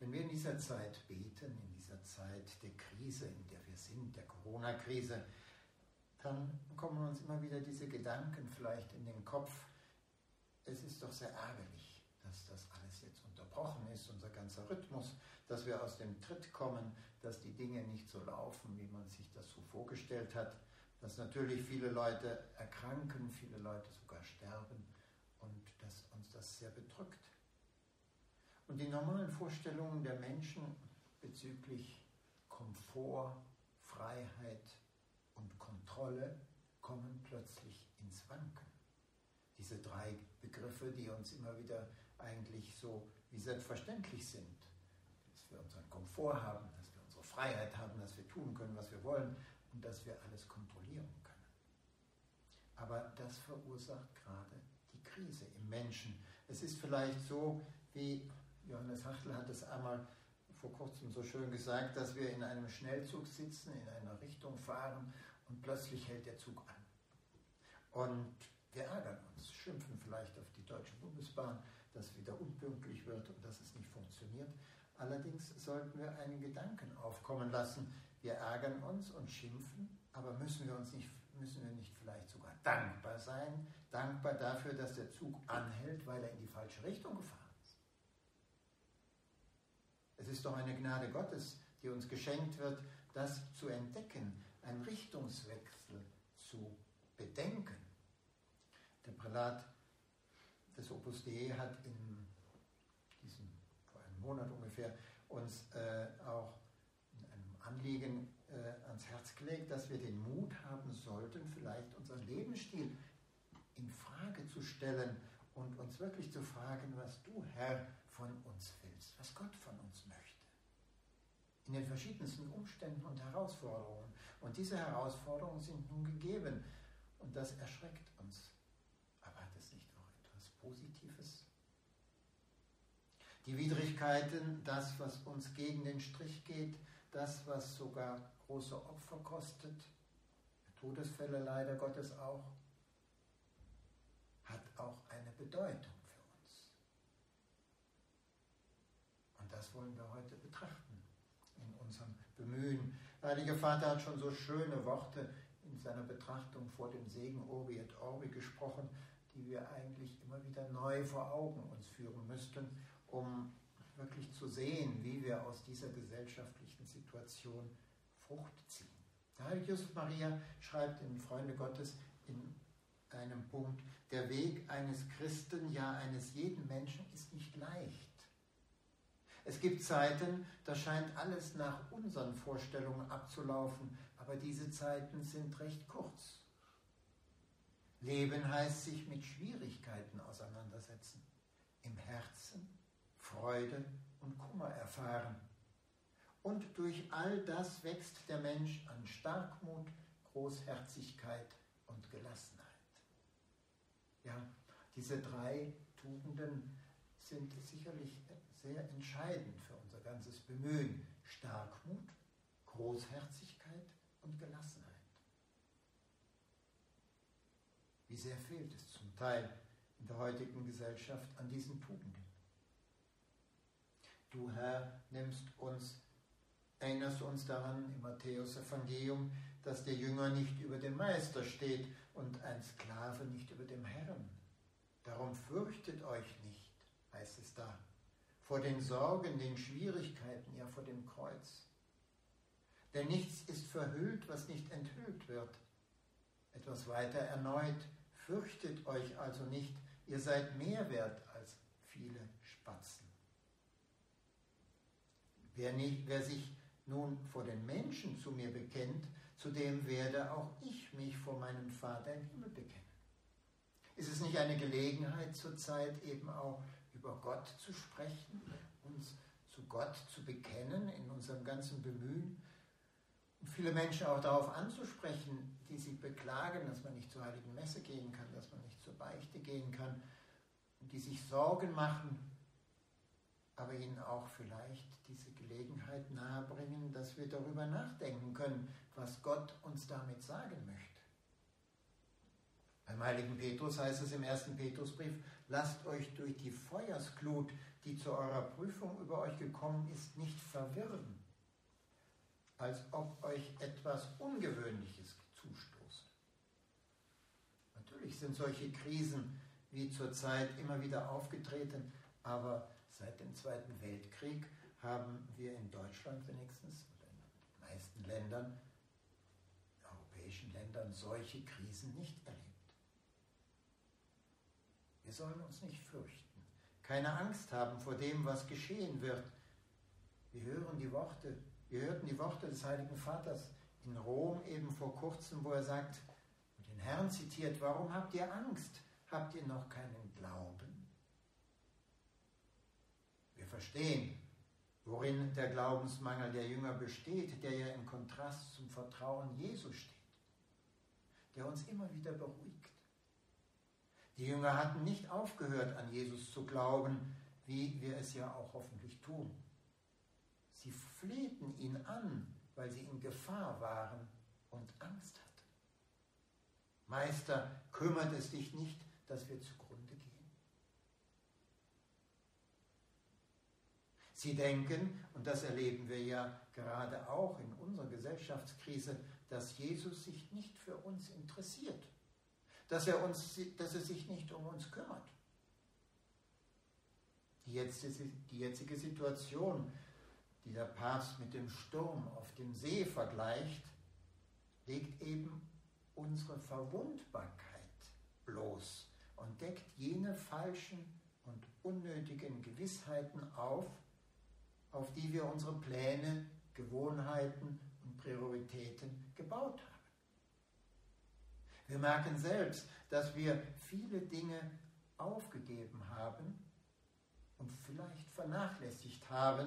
Wenn wir in dieser Zeit beten, in dieser Zeit der Krise, in der wir sind, der Corona-Krise, dann kommen uns immer wieder diese Gedanken vielleicht in den Kopf. Es ist doch sehr ärgerlich, dass das alles jetzt unterbrochen ist, unser ganzer Rhythmus, dass wir aus dem Tritt kommen, dass die Dinge nicht so laufen, wie man sich das so vorgestellt hat dass natürlich viele Leute erkranken, viele Leute sogar sterben und dass uns das sehr bedrückt. Und die normalen Vorstellungen der Menschen bezüglich Komfort, Freiheit und Kontrolle kommen plötzlich ins Wanken. Diese drei Begriffe, die uns immer wieder eigentlich so wie selbstverständlich sind, dass wir unseren Komfort haben, dass wir unsere Freiheit haben, dass wir tun können, was wir wollen, und dass wir alles kontrollieren können. Aber das verursacht gerade die Krise im Menschen. Es ist vielleicht so, wie Johannes Hachtel hat es einmal vor kurzem so schön gesagt, dass wir in einem Schnellzug sitzen, in einer Richtung fahren und plötzlich hält der Zug an. Und wir ärgern uns, schimpfen vielleicht auf die Deutsche Bundesbahn, dass wieder unpünktlich wird und dass es nicht funktioniert. Allerdings sollten wir einen Gedanken aufkommen lassen. Wir ärgern uns und schimpfen, aber müssen wir uns nicht, müssen wir nicht vielleicht sogar dankbar sein? Dankbar dafür, dass der Zug anhält, weil er in die falsche Richtung gefahren ist. Doch eine Gnade Gottes, die uns geschenkt wird, das zu entdecken, einen Richtungswechsel zu bedenken. Der Prälat des Opus Dei hat in diesem vor einem Monat ungefähr, uns äh, auch in einem Anliegen äh, ans Herz gelegt, dass wir den Mut haben sollten, vielleicht unseren Lebensstil in Frage zu stellen und uns wirklich zu fragen, was du, Herr, von uns willst, was Gott von uns möchte. In den verschiedensten Umständen und Herausforderungen. Und diese Herausforderungen sind nun gegeben. Und das erschreckt uns. Aber hat es nicht auch etwas Positives? Die Widrigkeiten, das, was uns gegen den Strich geht, das, was sogar große Opfer kostet, Todesfälle leider Gottes auch, hat auch eine Bedeutung für uns. Das wollen wir heute betrachten in unserem Bemühen. Der Heilige Vater hat schon so schöne Worte in seiner Betrachtung vor dem Segen Orbi et Orbi gesprochen, die wir eigentlich immer wieder neu vor Augen uns führen müssten um wirklich zu sehen, wie wir aus dieser gesellschaftlichen Situation Frucht ziehen. Der heilige Josef Maria schreibt in Freunde Gottes in einem Punkt, der Weg eines Christen, ja eines jeden Menschen ist nicht leicht. Es gibt Zeiten, da scheint alles nach unseren Vorstellungen abzulaufen, aber diese Zeiten sind recht kurz. Leben heißt sich mit Schwierigkeiten auseinandersetzen, im Herzen Freude und Kummer erfahren. Und durch all das wächst der Mensch an Starkmut, Großherzigkeit und Gelassenheit. Ja, diese drei Tugenden sind sicherlich sehr entscheidend für unser ganzes Bemühen. Starkmut, Großherzigkeit und Gelassenheit. Wie sehr fehlt es zum Teil in der heutigen Gesellschaft an diesen Tugenden. Du Herr nimmst uns, erinnerst uns daran im Matthäus-Evangelium, dass der Jünger nicht über dem Meister steht und ein Sklave nicht über dem Herrn. Darum fürchtet euch nicht, heißt es da, vor den Sorgen, den Schwierigkeiten, ja vor dem Kreuz. Denn nichts ist verhüllt, was nicht enthüllt wird. Etwas weiter erneut, fürchtet euch also nicht, ihr seid mehr wert als viele Spatzen. Wer, nicht, wer sich nun vor den Menschen zu mir bekennt, zu dem werde auch ich mich vor meinem Vater im Himmel bekennen. Ist es nicht eine Gelegenheit zurzeit eben auch über Gott zu sprechen, uns zu Gott zu bekennen in unserem ganzen Bemühen. Und viele Menschen auch darauf anzusprechen, die sich beklagen, dass man nicht zur heiligen Messe gehen kann, dass man nicht zur Beichte gehen kann, die sich Sorgen machen, aber ihnen auch vielleicht diese Gelegenheit nahebringen, dass wir darüber nachdenken können, was Gott uns damit sagen möchte. Beim heiligen Petrus heißt es im ersten Petrusbrief, lasst euch durch die Feuersglut, die zu eurer Prüfung über euch gekommen ist, nicht verwirren, als ob euch etwas Ungewöhnliches zustoße. Natürlich sind solche Krisen wie zurzeit immer wieder aufgetreten, aber seit dem Zweiten Weltkrieg haben wir in Deutschland wenigstens, oder in den meisten Ländern, europäischen Ländern, solche Krisen nicht erlebt. Wir sollen uns nicht fürchten, keine Angst haben vor dem, was geschehen wird. Wir hören die Worte, wir hörten die Worte des Heiligen Vaters in Rom eben vor kurzem, wo er sagt und den Herrn zitiert, warum habt ihr Angst? Habt ihr noch keinen Glauben? Wir verstehen, worin der Glaubensmangel der Jünger besteht, der ja im Kontrast zum Vertrauen Jesu steht, der uns immer wieder beruhigt. Die Jünger hatten nicht aufgehört, an Jesus zu glauben, wie wir es ja auch hoffentlich tun. Sie flehten ihn an, weil sie in Gefahr waren und Angst hatten. Meister, kümmert es dich nicht, dass wir zugrunde gehen? Sie denken, und das erleben wir ja gerade auch in unserer Gesellschaftskrise, dass Jesus sich nicht für uns interessiert dass er, uns, dass er sich nicht um uns kümmert. Die jetzige, die jetzige Situation, die der Papst mit dem Sturm auf dem See vergleicht, legt eben unsere Verwundbarkeit bloß und deckt jene falschen und unnötigen Gewissheiten auf, auf die wir unsere Pläne, Gewohnheiten und Prioritäten gebaut haben. Wir merken selbst, dass wir viele Dinge aufgegeben haben und vielleicht vernachlässigt haben,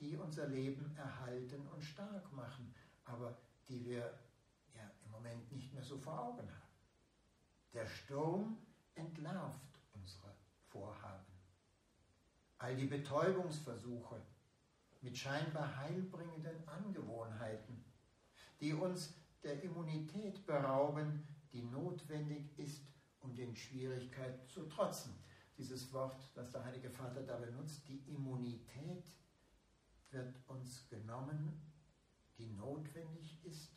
die unser Leben erhalten und stark machen, aber die wir ja im Moment nicht mehr so vor Augen haben. Der Sturm entlarvt unsere Vorhaben. All die Betäubungsversuche mit scheinbar heilbringenden Angewohnheiten, die uns der Immunität berauben, die notwendig ist, um den Schwierigkeiten zu trotzen. Dieses Wort, das der Heilige Vater da benutzt, die Immunität wird uns genommen, die notwendig ist,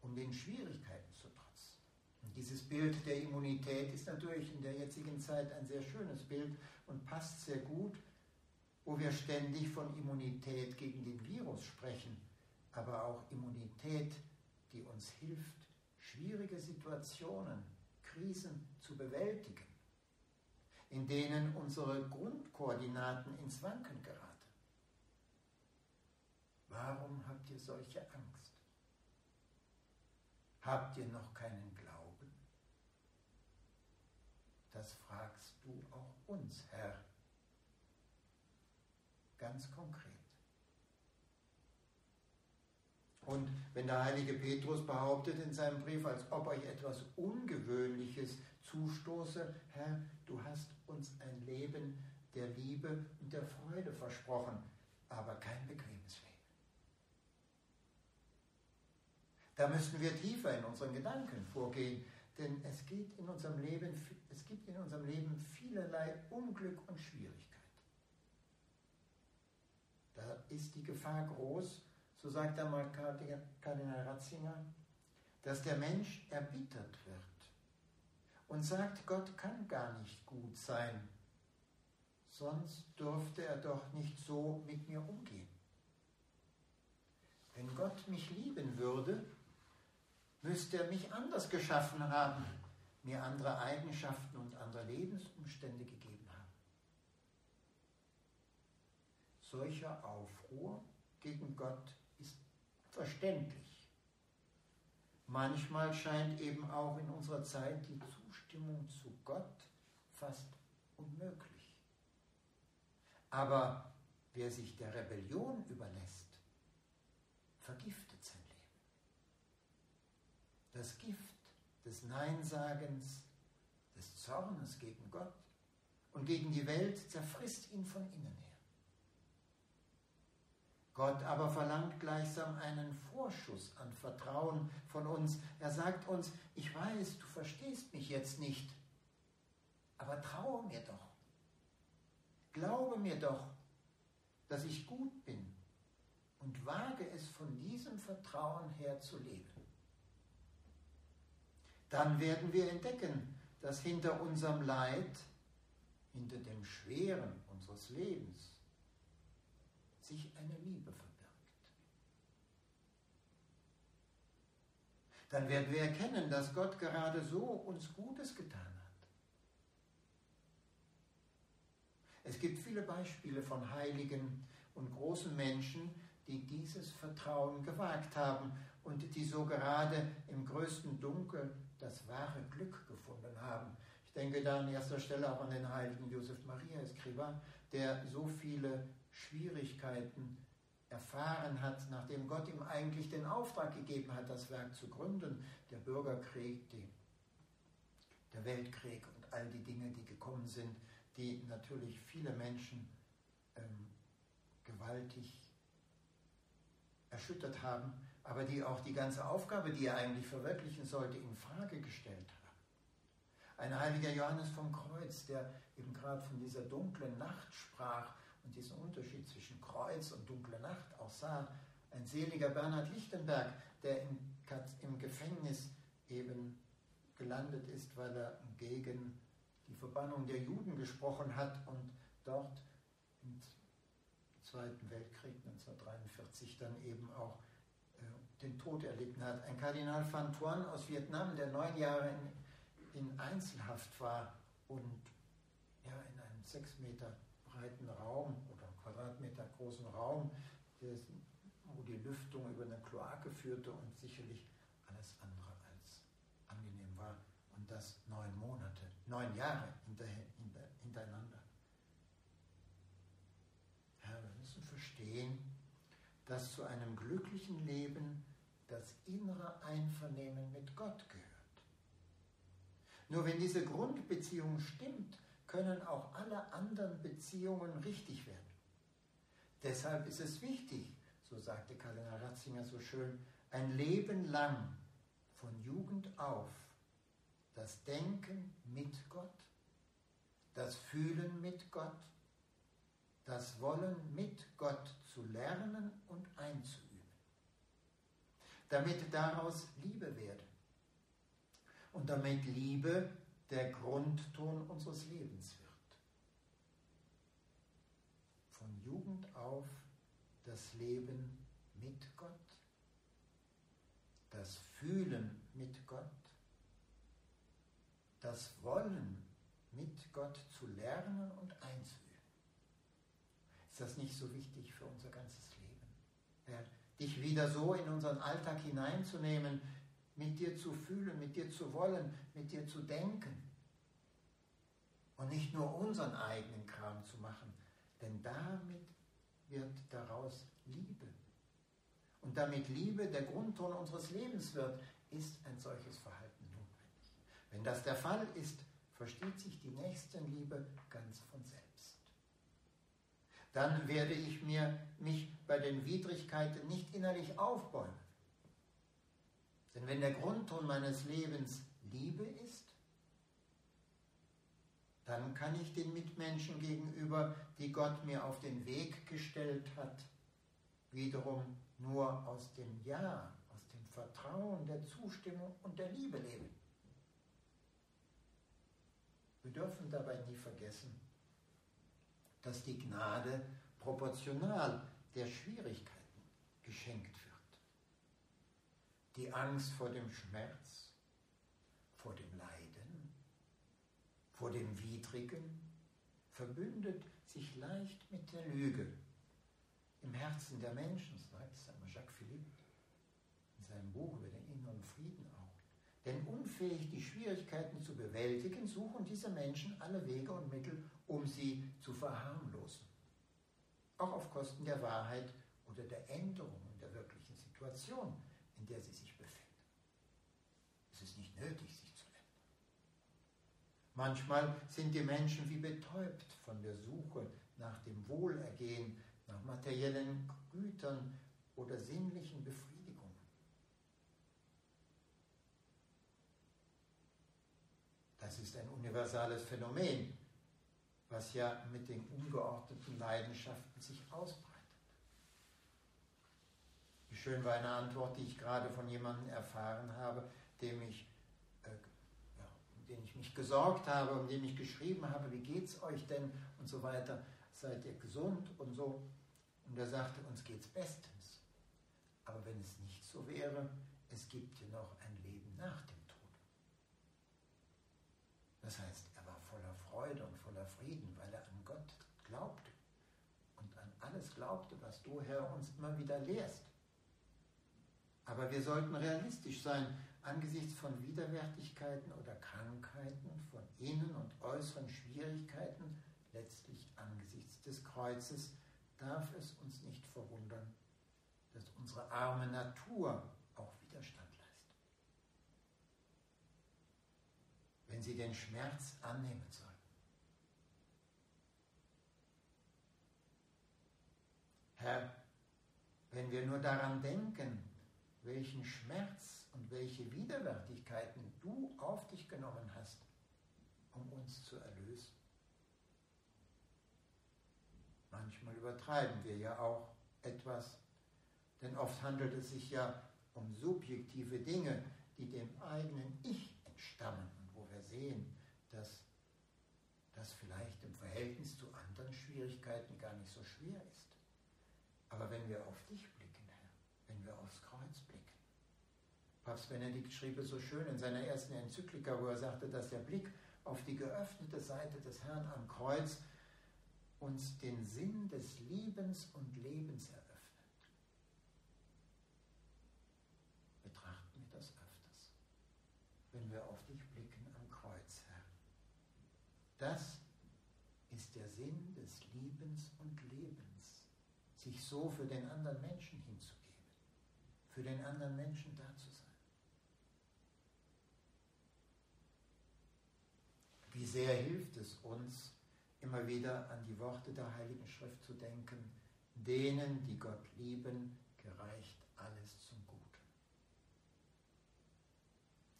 um den Schwierigkeiten zu trotzen. Und dieses Bild der Immunität ist natürlich in der jetzigen Zeit ein sehr schönes Bild und passt sehr gut, wo wir ständig von Immunität gegen den Virus sprechen, aber auch Immunität, die uns hilft, schwierige Situationen, Krisen zu bewältigen, in denen unsere Grundkoordinaten ins Wanken geraten. Warum habt ihr solche Angst? Habt ihr noch keinen Glauben? Das fragst du auch uns, Herr, ganz konkret. Und wenn der heilige Petrus behauptet in seinem Brief, als ob euch etwas Ungewöhnliches zustoße, Herr, du hast uns ein Leben der Liebe und der Freude versprochen, aber kein bequemes Leben. Da müssen wir tiefer in unseren Gedanken vorgehen, denn es, geht in unserem Leben, es gibt in unserem Leben vielerlei Unglück und Schwierigkeit. Da ist die Gefahr groß, so sagt einmal Kardinal Ratzinger, dass der Mensch erbittert wird und sagt, Gott kann gar nicht gut sein, sonst dürfte er doch nicht so mit mir umgehen. Wenn Gott mich lieben würde, müsste er mich anders geschaffen haben, mir andere Eigenschaften und andere Lebensumstände gegeben haben. Solcher Aufruhr gegen Gott verständlich. Manchmal scheint eben auch in unserer Zeit die Zustimmung zu Gott fast unmöglich. Aber wer sich der Rebellion überlässt, vergiftet sein Leben. Das Gift des Neinsagens, des Zornes gegen Gott und gegen die Welt zerfrisst ihn von innen her. Gott aber verlangt gleichsam einen Vorschuss an Vertrauen von uns. Er sagt uns, ich weiß, du verstehst mich jetzt nicht, aber traue mir doch. Glaube mir doch, dass ich gut bin und wage es von diesem Vertrauen her zu leben. Dann werden wir entdecken, dass hinter unserem Leid, hinter dem Schweren unseres Lebens, sich eine Liebe verbirgt. Dann werden wir erkennen, dass Gott gerade so uns Gutes getan hat. Es gibt viele Beispiele von Heiligen und großen Menschen, die dieses Vertrauen gewagt haben und die so gerade im größten Dunkel das wahre Glück gefunden haben. Ich denke da an erster Stelle auch an den heiligen Josef Maria Escriva, der so viele Schwierigkeiten erfahren hat, nachdem Gott ihm eigentlich den Auftrag gegeben hat, das Werk zu gründen, der Bürgerkrieg, die, der Weltkrieg und all die Dinge, die gekommen sind, die natürlich viele Menschen ähm, gewaltig erschüttert haben, aber die auch die ganze Aufgabe, die er eigentlich verwirklichen sollte, in Frage gestellt haben. Ein heiliger Johannes vom Kreuz, der eben gerade von dieser dunklen Nacht sprach und diesen Unterschied zwischen Kreuz und dunkle Nacht auch sah. Ein seliger Bernhard Lichtenberg, der im, im Gefängnis eben gelandet ist, weil er gegen die Verbannung der Juden gesprochen hat und dort im Zweiten Weltkrieg 1943 dann eben auch äh, den Tod erlitten hat. Ein Kardinal Van Thuan aus Vietnam, der neun Jahre in, in Einzelhaft war und ja, in einem sechs Meter breiten Raum oder Quadratmeter großen Raum, wo die Lüftung über eine Kloake führte und sicherlich alles andere als angenehm war. Und das neun Monate, neun Jahre hintereinander. Ja, wir müssen verstehen, dass zu einem glücklichen Leben das innere Einvernehmen mit Gott gehört. Nur wenn diese Grundbeziehung stimmt, können auch alle anderen Beziehungen richtig werden. Deshalb ist es wichtig, so sagte Kardinal Ratzinger so schön, ein Leben lang von Jugend auf das Denken mit Gott, das Fühlen mit Gott, das Wollen mit Gott zu lernen und einzuüben, damit daraus Liebe werde und damit Liebe der Grundton unseres Lebens wird. Von Jugend auf das Leben mit Gott, das Fühlen mit Gott, das Wollen mit Gott zu lernen und einzuüben. Ist das nicht so wichtig für unser ganzes Leben? Ja, dich wieder so in unseren Alltag hineinzunehmen, mit dir zu fühlen, mit dir zu wollen, mit dir zu denken. Und nicht nur unseren eigenen Kram zu machen, denn damit wird daraus Liebe. Und damit Liebe der Grundton unseres Lebens wird, ist ein solches Verhalten notwendig. Wenn das der Fall ist, versteht sich die Nächstenliebe ganz von selbst. Dann werde ich mir mich bei den Widrigkeiten nicht innerlich aufbäumen. Denn wenn der Grundton meines Lebens Liebe ist, dann kann ich den Mitmenschen gegenüber, die Gott mir auf den Weg gestellt hat, wiederum nur aus dem Ja, aus dem Vertrauen, der Zustimmung und der Liebe leben. Wir dürfen dabei nie vergessen, dass die Gnade proportional der Schwierigkeiten geschenkt wird. Die Angst vor dem Schmerz, vor dem Leiden, vor dem Widrigen verbündet sich leicht mit der Lüge im Herzen der Menschen, sagt Jacques Philippe in seinem Buch über den inneren Frieden auch. Denn unfähig, die Schwierigkeiten zu bewältigen, suchen diese Menschen alle Wege und Mittel, um sie zu verharmlosen. auch auf Kosten der Wahrheit oder der Änderung der wirklichen Situation, der sie sich befinden. Es ist nicht nötig, sich zu ändern. Manchmal sind die Menschen wie betäubt von der Suche nach dem Wohlergehen, nach materiellen Gütern oder sinnlichen Befriedigungen. Das ist ein universales Phänomen, was ja mit den ungeordneten Leidenschaften sich ausbreitet. Schön war eine Antwort, die ich gerade von jemandem erfahren habe, dem ich, äh, ja, den ich mich gesorgt habe, um den ich geschrieben habe, wie geht's euch denn und so weiter, seid ihr gesund und so. Und er sagte, uns geht's bestens. Aber wenn es nicht so wäre, es gibt ja noch ein Leben nach dem Tod. Das heißt, er war voller Freude und voller Frieden, weil er an Gott glaubte und an alles glaubte, was du, Herr, uns immer wieder lehrst. Aber wir sollten realistisch sein angesichts von Widerwärtigkeiten oder Krankheiten, von innen- und äußeren Schwierigkeiten, letztlich angesichts des Kreuzes, darf es uns nicht verwundern, dass unsere arme Natur auch Widerstand leistet. Wenn sie den Schmerz annehmen soll. Herr, wenn wir nur daran denken, welchen Schmerz und welche Widerwärtigkeiten du auf dich genommen hast, um uns zu erlösen. Manchmal übertreiben wir ja auch etwas, denn oft handelt es sich ja um subjektive Dinge, die dem eigenen Ich entstammen und wo wir sehen, dass das vielleicht im Verhältnis zu anderen Schwierigkeiten gar nicht so schwer ist. Aber wenn wir auf dich wir aufs Kreuz blicken, Papst Benedikt schrieb es so schön in seiner ersten Enzyklika, wo er sagte, dass der Blick auf die geöffnete Seite des Herrn am Kreuz uns den Sinn des Liebens und Lebens eröffnet. Betrachten wir das öfters, wenn wir auf dich blicken am Kreuz, Herr. Das ist der Sinn des Liebens und Lebens, sich so für den anderen Menschen hinzugeben, für den anderen Menschen da zu sein. Wie sehr hilft es uns, immer wieder an die Worte der Heiligen Schrift zu denken, denen, die Gott lieben, gereicht alles zum Guten.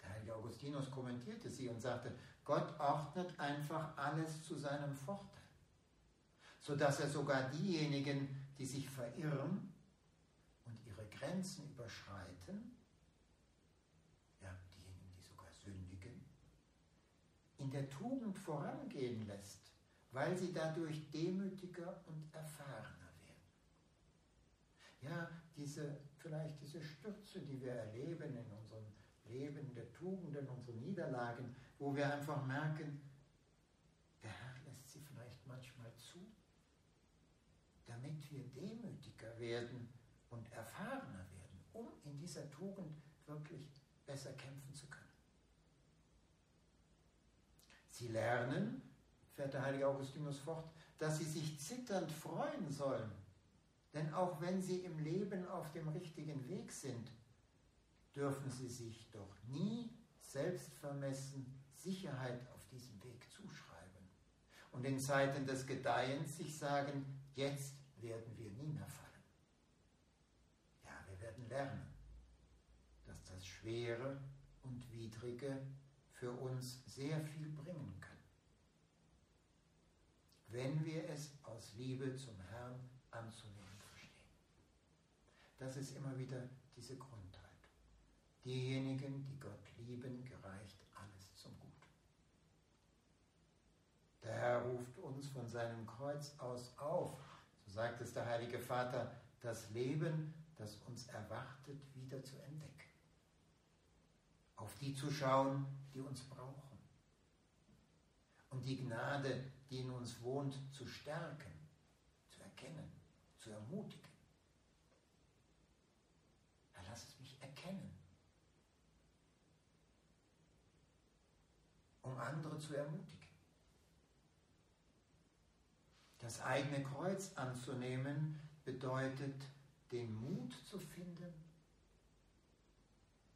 Der heilige Augustinus kommentierte sie und sagte, Gott ordnet einfach alles zu seinem Vorteil, sodass er sogar diejenigen, die sich verirren Grenzen überschreiten, in der Tugend vorangehen lässt, weil sie dadurch demütiger und erfahrener werden. Ja, diese, vielleicht diese Stürze, die wir erleben in unserem Leben, der Tugenden, unseren Niederlagen, wo wir einfach merken, der Herr lässt sie vielleicht manchmal zu, damit wir demütiger werden und erfahrener werden, um in dieser Tugend wirklich besser kämpfen zu können. Sie lernen, fährt der heilige Augustinus fort, dass sie sich zitternd freuen sollen. Denn auch wenn sie im Leben auf dem richtigen Weg sind, dürfen sie sich doch nie selbstvermessen Sicherheit auf diesem Weg zuschreiben. Und in Zeiten des Gedeihens sich sagen, jetzt werden wir nie mehr fallen. Lernen, dass das Schwere und Widrige für uns sehr viel bringen kann. Wenn wir es aus Liebe zum Herrn anzunehmen verstehen. Das ist immer wieder diese Grundhaltung. Diejenigen, die Gott lieben, gereicht alles zum Guten. Der Herr ruft uns von seinem Kreuz aus auf, so sagt es der Heilige Vater, das Leben, das uns erwartet, wieder zu entdecken auf die zu schauen, die uns brauchen. Und die Gnade, die in uns wohnt, zu stärken, zu erkennen, zu ermutigen. Herr, lass es mich erkennen, um andere zu ermutigen. Das eigene Kreuz anzunehmen bedeutet, den Mut zu finden,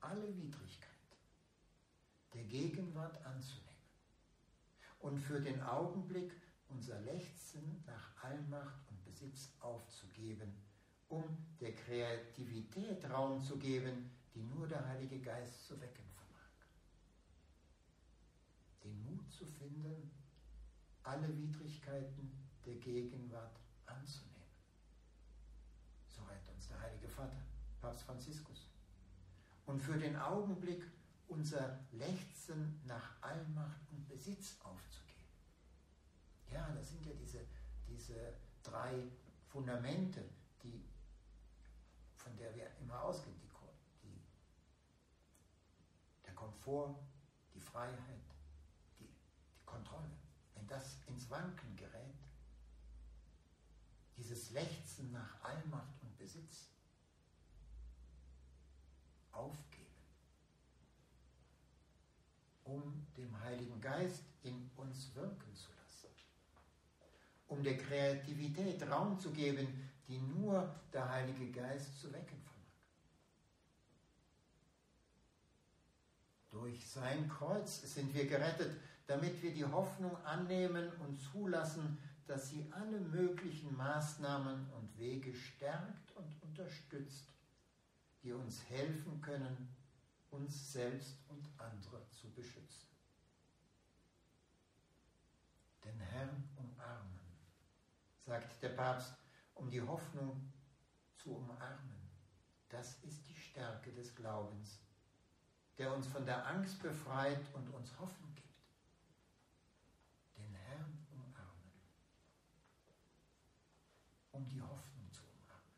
alle Widrigkeit der Gegenwart anzunehmen und für den Augenblick unser Lechzen nach Allmacht und Besitz aufzugeben, um der Kreativität Raum zu geben, die nur der Heilige Geist zu wecken vermag. Den Mut zu finden, alle Widrigkeiten der Gegenwart anzunehmen. So rät uns der Heilige Vater, Papst Franziskus. Und für den Augenblick unser Lechzen nach Allmacht und Besitz aufzugeben. Ja, das sind ja diese, diese drei Fundamente, die, von der wir immer ausgehen. Die, die, der Komfort, die Freiheit, die, die Kontrolle. Wenn das ins Wanken gerät, dieses Lechzen nach Allmacht und Besitz, aufgeben, um dem Heiligen Geist in uns wirken zu lassen, um der Kreativität Raum zu geben, die nur der Heilige Geist zu wecken vermag. Durch sein Kreuz sind wir gerettet, damit wir die Hoffnung annehmen und zulassen, dass sie alle möglichen Maßnahmen und Wege stärkt und unterstützt, die uns helfen können, uns selbst und andere zu beschützen. Den Herrn umarmen, sagt der Papst, um die Hoffnung zu umarmen. Das ist die Stärke des Glaubens, der uns von der Angst befreit und uns Hoffnung gibt. Den Herrn umarmen, um die Hoffnung zu umarmen.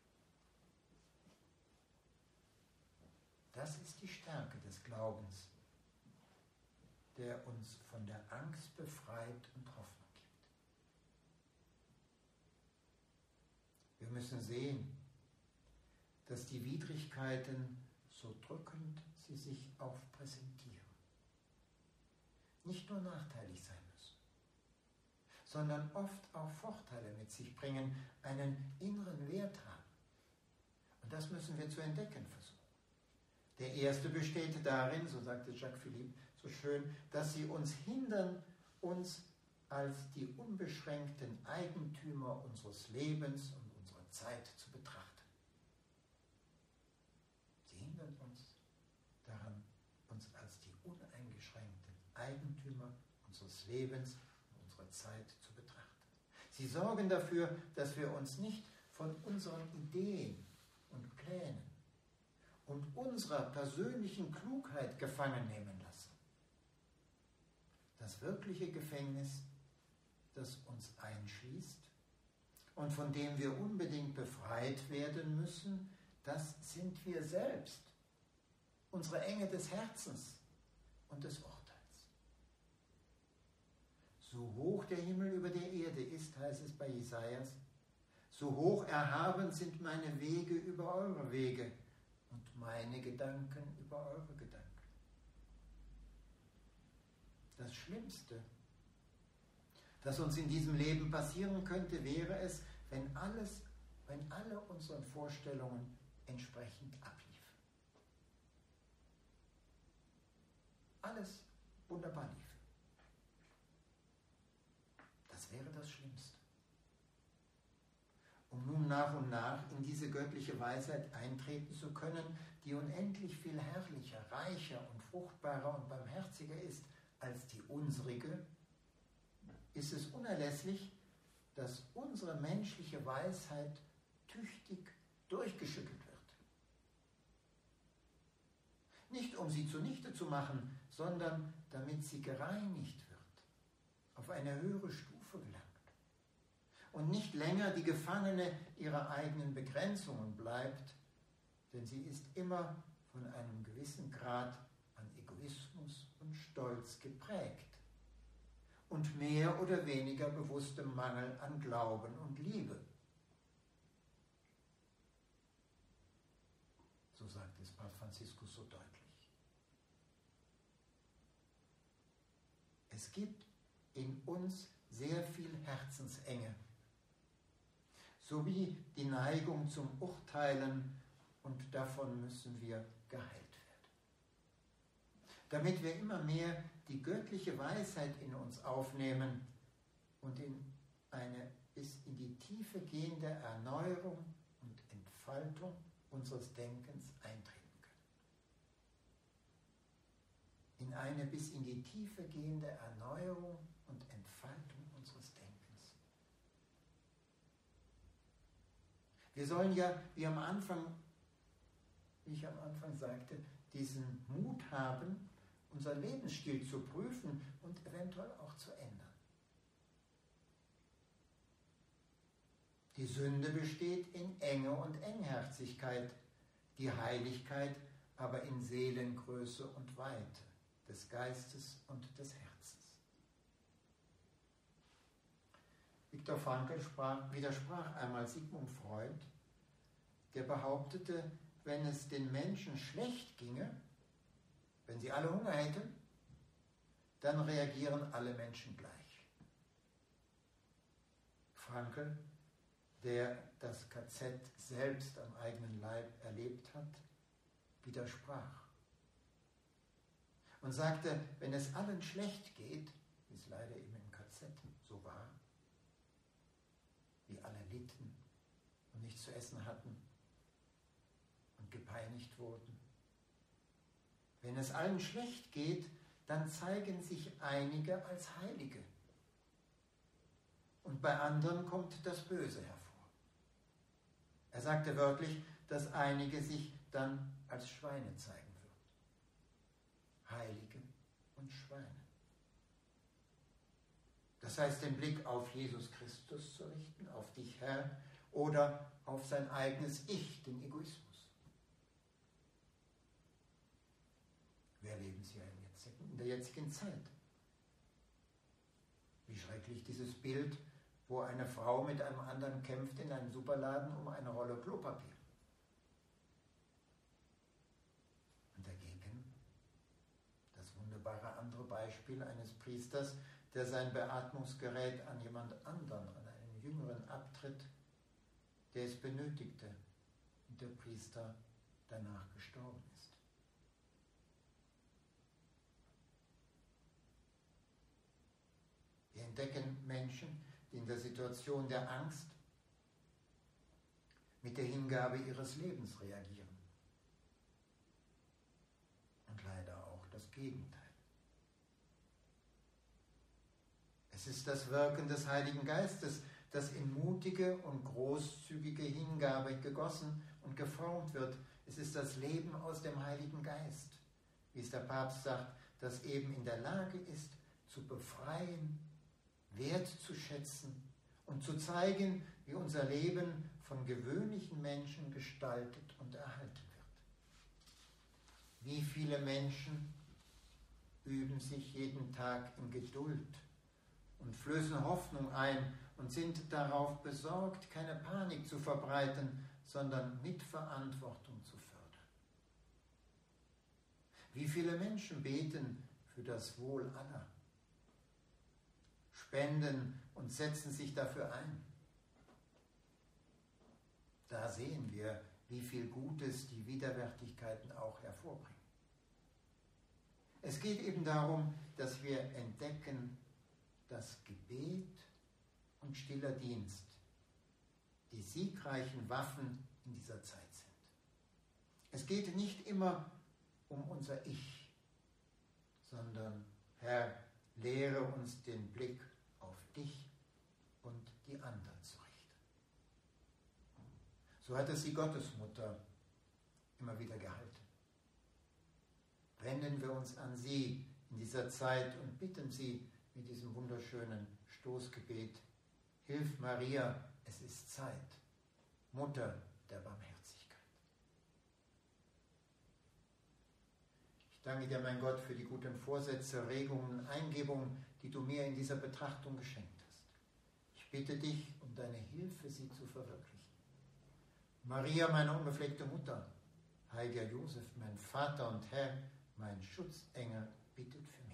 Das ist die Stärke des Glaubens, der uns von der Angst befreit und Hoffnung gibt. Wir müssen sehen, dass die Widrigkeiten, so drückend sie sich auch präsentieren, nicht nur nachteilig sein müssen, sondern oft auch Vorteile mit sich bringen, einen inneren Wert haben. Und das müssen wir zu entdecken versuchen. Der erste besteht darin, so sagte Jacques Philippe so schön, dass sie uns hindern, uns als die unbeschränkten Eigentümer unseres Lebens und unserer Zeit zu betrachten. Sie hindern uns daran, uns als die uneingeschränkten Eigentümer unseres Lebens und unserer Zeit zu betrachten. Sie sorgen dafür, dass wir uns nicht von unseren Ideen und Plänen und unserer persönlichen Klugheit gefangen nehmen lassen. Das wirkliche Gefängnis, das uns einschließt und von dem wir unbedingt befreit werden müssen, das sind wir selbst, unsere Enge des Herzens und des Urteils. So hoch der Himmel über der Erde ist, heißt es bei Jesajas, so hoch erhaben sind meine Wege über eure Wege meine Gedanken über eure Gedanken. Das Schlimmste, das uns in diesem Leben passieren könnte, wäre es, wenn alles, wenn alle unseren Vorstellungen entsprechend abliefen. Alles wunderbar lief. Das wäre das Schlimmste um nach und nach in diese göttliche Weisheit eintreten zu können, die unendlich viel herrlicher, reicher und fruchtbarer und barmherziger ist als die unsrige, ist es unerlässlich, dass unsere menschliche Weisheit tüchtig durchgeschüttelt wird. Nicht um sie zunichte zu machen, sondern damit sie gereinigt wird, auf eine höhere Stufe gelangt und nicht länger die Gefangene ihrer eigenen Begrenzungen bleibt, denn sie ist immer von einem gewissen Grad an Egoismus und Stolz geprägt und mehr oder weniger bewusstem Mangel an Glauben und Liebe. So sagt es Papst Franziskus so deutlich. Es gibt in uns sehr viel Herzensenge sowie die Neigung zum Urteilen und davon müssen wir geheilt werden. Damit wir immer mehr die göttliche Weisheit in uns aufnehmen und in eine bis in die Tiefe gehende Erneuerung und Entfaltung unseres Denkens eintreten können. In eine bis in die Tiefe gehende Erneuerung und Entfaltung unseres Denkens. Wir sollen ja, wie am Anfang, wie ich am Anfang sagte, diesen Mut haben, unseren Lebensstil zu prüfen und eventuell auch zu ändern. Die Sünde besteht in Enge und Engherzigkeit, die Heiligkeit aber in Seelengröße und Weite des Geistes und des Herzens. Viktor Frankl sprach, widersprach einmal Sigmund Freud, der behauptete, wenn es den Menschen schlecht ginge, wenn sie alle Hunger hätten, dann reagieren alle Menschen gleich. Frankl der das KZ selbst am eigenen Leib erlebt hat, widersprach und sagte, wenn es allen schlecht geht, wie es leider eben im KZ so war, wie alle litten und nichts zu essen hatten und gepeinigt wurden, wenn es allen schlecht geht, dann zeigen sich einige als Heilige. Und bei anderen kommt das Böse hervor. Er sagte wörtlich, dass einige sich dann als Schweine zeigen würden. Heilige und Schweine. Das heißt, den Blick auf Jesus Christus zu richten, auf dich, Herr, oder auf sein eigenes Ich, den Egoismus. Wir erleben es ja in der jetzigen Zeit. Wie schrecklich dieses Bild wo eine Frau mit einem anderen kämpft in einem Superladen um eine Rolle Klopapier. Und dagegen das wunderbare andere Beispiel eines Priesters, der sein Beatmungsgerät an jemand anderen, an einen Jüngeren abtritt, der es benötigte und der Priester danach gestorben ist. Wir entdecken Menschen, in der Situation der Angst mit der Hingabe ihres Lebens reagieren. Und leider auch das Gegenteil. Es ist das Wirken des Heiligen Geistes, das in mutige und großzügige Hingabe gegossen und geformt wird. Es ist das Leben aus dem Heiligen Geist, wie es der Papst sagt, das eben in der Lage ist, zu befreien wertzuschätzen und zu zeigen, wie unser Leben von gewöhnlichen Menschen gestaltet und erhalten wird. Wie viele Menschen üben sich jeden Tag in Geduld und flößen Hoffnung ein und sind darauf besorgt, keine Panik zu verbreiten, sondern Mitverantwortung zu fördern. Wie viele Menschen beten für das Wohl aller spenden und setzen sich dafür ein. Da sehen wir, wie viel Gutes die Widerwärtigkeiten auch hervorbringen. Es geht eben darum, dass wir entdecken, dass Gebet und stiller Dienst die siegreichen Waffen in dieser Zeit sind. Es geht nicht immer um unser Ich, sondern Herr, lehre uns den Blick dich und die anderen zu richten. So hat es die Gottesmutter immer wieder gehalten. Wenden wir uns an sie in dieser Zeit und bitten sie mit diesem wunderschönen Stoßgebet, Hilf Maria, es ist Zeit, Mutter der Barmherzigkeit. Ich danke dir, mein Gott, für die guten Vorsätze, Regungen, Eingebungen, die du mir in dieser Betrachtung geschenkt hast. Ich bitte dich um deine Hilfe, sie zu verwirklichen. Maria, meine unbefleckte Mutter, heiliger Josef, mein Vater und Herr, mein Schutzengel, bittet für